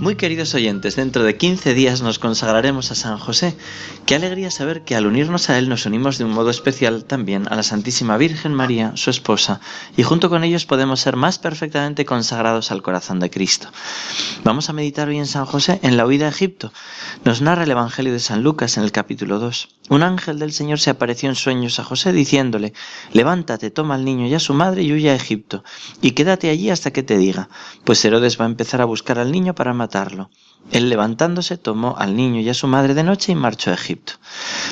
Muy queridos oyentes, dentro de 15 días nos consagraremos a San José. Qué alegría saber que al unirnos a él nos unimos de un modo especial también a la Santísima Virgen María, su esposa, y junto con ellos podemos ser más perfectamente consagrados al corazón de Cristo. Vamos a meditar hoy en San José en la huida a Egipto. Nos narra el Evangelio de San Lucas en el capítulo 2. Un ángel del Señor se apareció en sueños a José diciéndole, levántate, toma al niño y a su madre y huye a Egipto, y quédate allí hasta que te diga, pues Herodes va a empezar a buscar al niño para matar él levantándose tomó al niño y a su madre de noche y marchó a Egipto.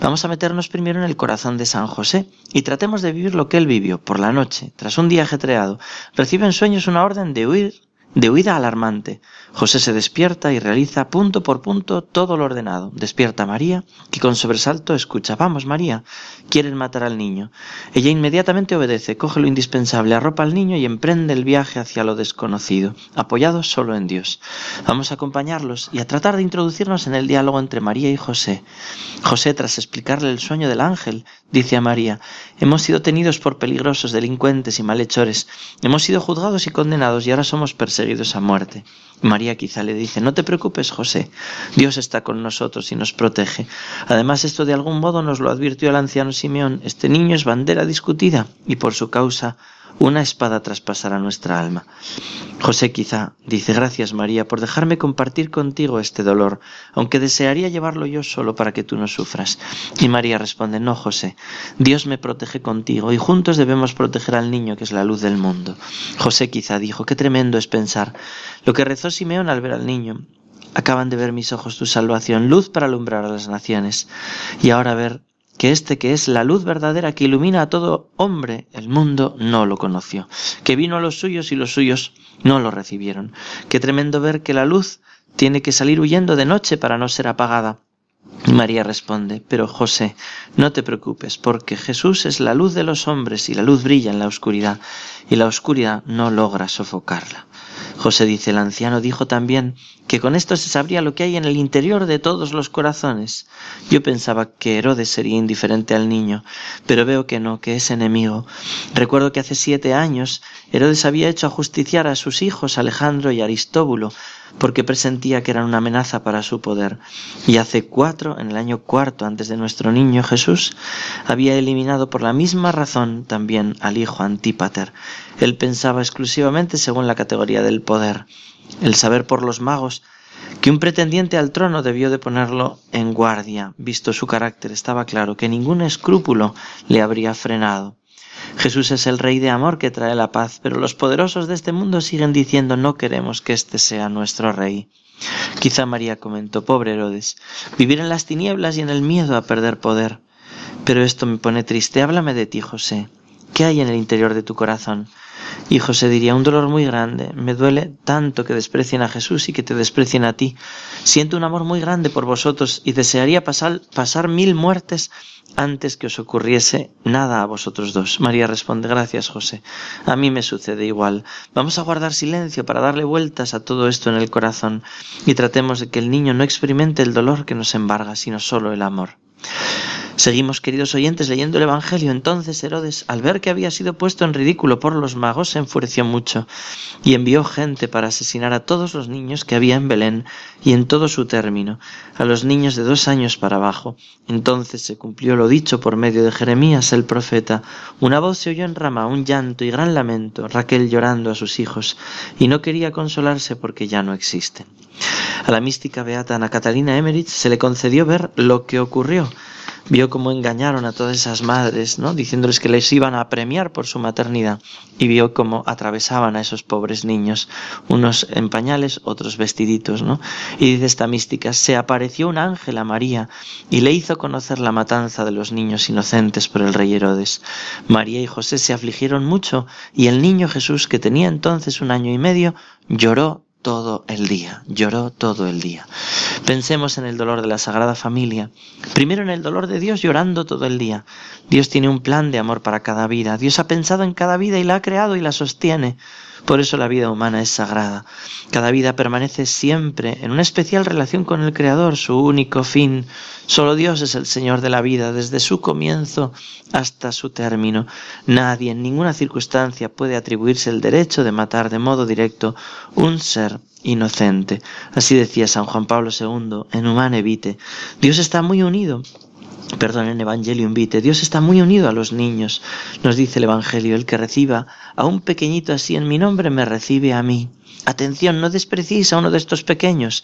Vamos a meternos primero en el corazón de San José y tratemos de vivir lo que él vivió por la noche, tras un día ajetreado. Recibe en sueños una orden de huir de huida alarmante. José se despierta y realiza punto por punto todo lo ordenado. Despierta a María, que con sobresalto escucha, vamos María, quieren matar al niño. Ella inmediatamente obedece, coge lo indispensable, arropa al niño y emprende el viaje hacia lo desconocido, apoyados solo en Dios. Vamos a acompañarlos y a tratar de introducirnos en el diálogo entre María y José. José, tras explicarle el sueño del ángel, dice a María, hemos sido tenidos por peligrosos, delincuentes y malhechores, hemos sido juzgados y condenados y ahora somos perseguidos a muerte. María quizá le dice, no te preocupes, José, Dios está con nosotros y nos protege. Además, esto de algún modo nos lo advirtió el anciano Simeón, este niño es bandera discutida y por su causa una espada traspasará nuestra alma. José quizá dice gracias María por dejarme compartir contigo este dolor, aunque desearía llevarlo yo solo para que tú no sufras. Y María responde, no José, Dios me protege contigo y juntos debemos proteger al niño que es la luz del mundo. José quizá dijo, qué tremendo es pensar lo que rezó Simeón al ver al niño. Acaban de ver mis ojos tu salvación, luz para alumbrar a las naciones. Y ahora ver que este que es la luz verdadera que ilumina a todo hombre, el mundo no lo conoció, que vino a los suyos y los suyos no lo recibieron. Qué tremendo ver que la luz tiene que salir huyendo de noche para no ser apagada. María responde, pero José, no te preocupes, porque Jesús es la luz de los hombres y la luz brilla en la oscuridad, y la oscuridad no logra sofocarla. José dice, el anciano dijo también que con esto se sabría lo que hay en el interior de todos los corazones. Yo pensaba que Herodes sería indiferente al niño, pero veo que no, que es enemigo. Recuerdo que hace siete años Herodes había hecho ajusticiar a sus hijos Alejandro y Aristóbulo, porque presentía que eran una amenaza para su poder. Y hace cuatro, en el año cuarto antes de nuestro niño Jesús, había eliminado por la misma razón también al hijo Antípater. Él pensaba exclusivamente según la categoría del poder. El saber por los magos que un pretendiente al trono debió de ponerlo en guardia, visto su carácter, estaba claro que ningún escrúpulo le habría frenado. Jesús es el Rey de amor que trae la paz, pero los poderosos de este mundo siguen diciendo no queremos que éste sea nuestro Rey. Quizá María comentó, pobre Herodes, vivir en las tinieblas y en el miedo a perder poder. Pero esto me pone triste. Háblame de ti, José. ¿Qué hay en el interior de tu corazón? Y José diría, un dolor muy grande, me duele tanto que desprecien a Jesús y que te desprecien a ti. Siento un amor muy grande por vosotros y desearía pasar, pasar mil muertes antes que os ocurriese nada a vosotros dos. María responde, gracias José, a mí me sucede igual. Vamos a guardar silencio para darle vueltas a todo esto en el corazón y tratemos de que el niño no experimente el dolor que nos embarga, sino solo el amor. Seguimos, queridos oyentes, leyendo el Evangelio. Entonces Herodes, al ver que había sido puesto en ridículo por los magos, se enfureció mucho y envió gente para asesinar a todos los niños que había en Belén y en todo su término, a los niños de dos años para abajo. Entonces se cumplió lo dicho por medio de Jeremías el profeta. Una voz se oyó en rama, un llanto y gran lamento, Raquel llorando a sus hijos, y no quería consolarse porque ya no existen. A la mística beata Ana Catalina Emmerich se le concedió ver lo que ocurrió vio cómo engañaron a todas esas madres, ¿no? diciéndoles que les iban a premiar por su maternidad, y vio cómo atravesaban a esos pobres niños, unos en pañales, otros vestiditos, ¿no? Y dice esta mística, se apareció un ángel a María y le hizo conocer la matanza de los niños inocentes por el rey Herodes. María y José se afligieron mucho, y el niño Jesús, que tenía entonces un año y medio, lloró todo el día, lloró todo el día. Pensemos en el dolor de la Sagrada Familia. Primero en el dolor de Dios llorando todo el día. Dios tiene un plan de amor para cada vida. Dios ha pensado en cada vida y la ha creado y la sostiene. Por eso la vida humana es sagrada. Cada vida permanece siempre en una especial relación con el Creador, su único fin. Solo Dios es el Señor de la vida, desde su comienzo hasta su término. Nadie en ninguna circunstancia puede atribuirse el derecho de matar de modo directo un ser inocente. Así decía San Juan Pablo II en Humane Vitae. Dios está muy unido perdón, en Evangelio Vitae, Dios está muy unido a los niños. Nos dice el Evangelio, el que reciba a un pequeñito así en mi nombre, me recibe a mí. Atención, no despreciéis a uno de estos pequeños,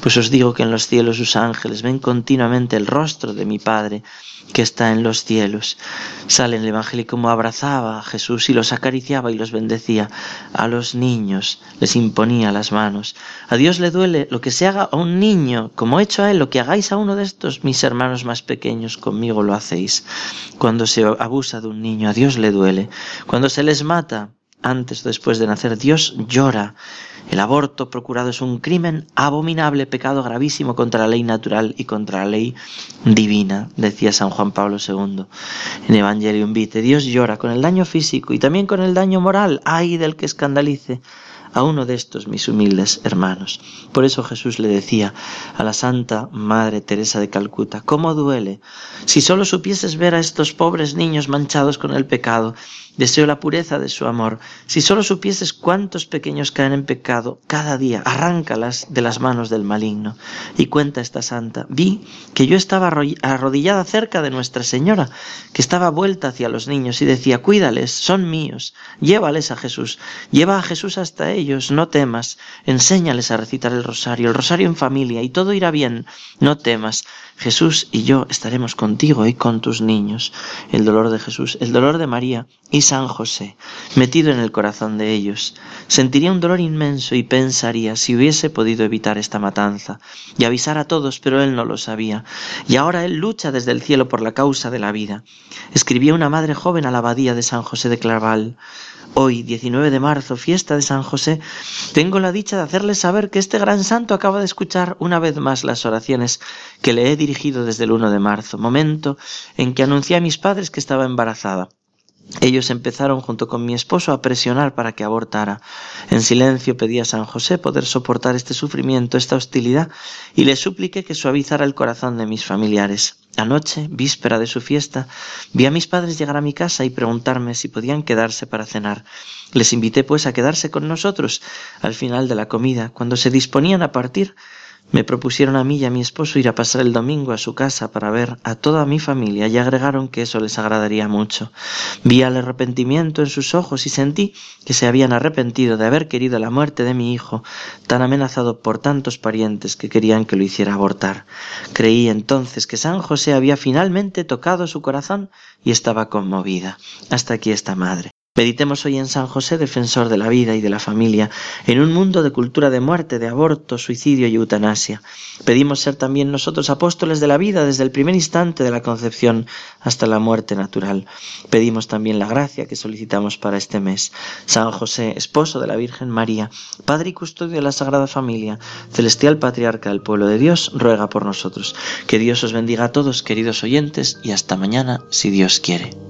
pues os digo que en los cielos sus ángeles ven continuamente el rostro de mi Padre que está en los cielos. Sale en el Evangelio como abrazaba a Jesús y los acariciaba y los bendecía. A los niños les imponía las manos. A Dios le duele lo que se haga a un niño, como he hecho a él, lo que hagáis a uno de estos, mis hermanos más pequeños, conmigo lo hacéis. Cuando se abusa de un niño, a Dios le duele. Cuando se les mata, antes o después de nacer, Dios llora. El aborto procurado es un crimen abominable, pecado gravísimo contra la ley natural y contra la ley divina, decía San Juan Pablo II en Evangelium Vitae. Dios llora con el daño físico y también con el daño moral. Ay del que escandalice a uno de estos mis humildes hermanos. Por eso Jesús le decía a la Santa Madre Teresa de Calcuta, ¿cómo duele? Si solo supieses ver a estos pobres niños manchados con el pecado, deseo la pureza de su amor. Si solo supieses cuántos pequeños caen en pecado cada día, arráncalas de las manos del maligno. Y cuenta esta santa, vi que yo estaba arrodillada cerca de Nuestra Señora, que estaba vuelta hacia los niños y decía, cuídales, son míos, llévales a Jesús, lleva a Jesús hasta ellos, no temas, enséñales a recitar el rosario, el rosario en familia, y todo irá bien, no temas, Jesús y yo estaremos contigo y con tus niños. El dolor de Jesús, el dolor de María y San José, metido en el corazón de ellos. Sentiría un dolor inmenso y pensaría si hubiese podido evitar esta matanza y avisar a todos, pero él no lo sabía. Y ahora él lucha desde el cielo por la causa de la vida. Escribía una madre joven a la abadía de San José de Claraval. Hoy, 19 de marzo, fiesta de San José, tengo la dicha de hacerles saber que este gran santo acaba de escuchar una vez más las oraciones que le he dirigido desde el 1 de marzo, momento en que anuncié a mis padres que estaba embarazada. Ellos empezaron junto con mi esposo a presionar para que abortara. En silencio pedí a San José poder soportar este sufrimiento, esta hostilidad, y le supliqué que suavizara el corazón de mis familiares. Anoche, víspera de su fiesta, vi a mis padres llegar a mi casa y preguntarme si podían quedarse para cenar. Les invité pues a quedarse con nosotros al final de la comida. Cuando se disponían a partir, me propusieron a mí y a mi esposo ir a pasar el domingo a su casa para ver a toda mi familia y agregaron que eso les agradaría mucho. Vi el arrepentimiento en sus ojos y sentí que se habían arrepentido de haber querido la muerte de mi hijo, tan amenazado por tantos parientes que querían que lo hiciera abortar. Creí entonces que San José había finalmente tocado su corazón y estaba conmovida. Hasta aquí esta madre. Meditemos hoy en San José, defensor de la vida y de la familia, en un mundo de cultura de muerte, de aborto, suicidio y eutanasia. Pedimos ser también nosotros apóstoles de la vida desde el primer instante de la concepción hasta la muerte natural. Pedimos también la gracia que solicitamos para este mes. San José, esposo de la Virgen María, Padre y custodio de la Sagrada Familia, celestial patriarca del pueblo de Dios, ruega por nosotros. Que Dios os bendiga a todos, queridos oyentes, y hasta mañana, si Dios quiere.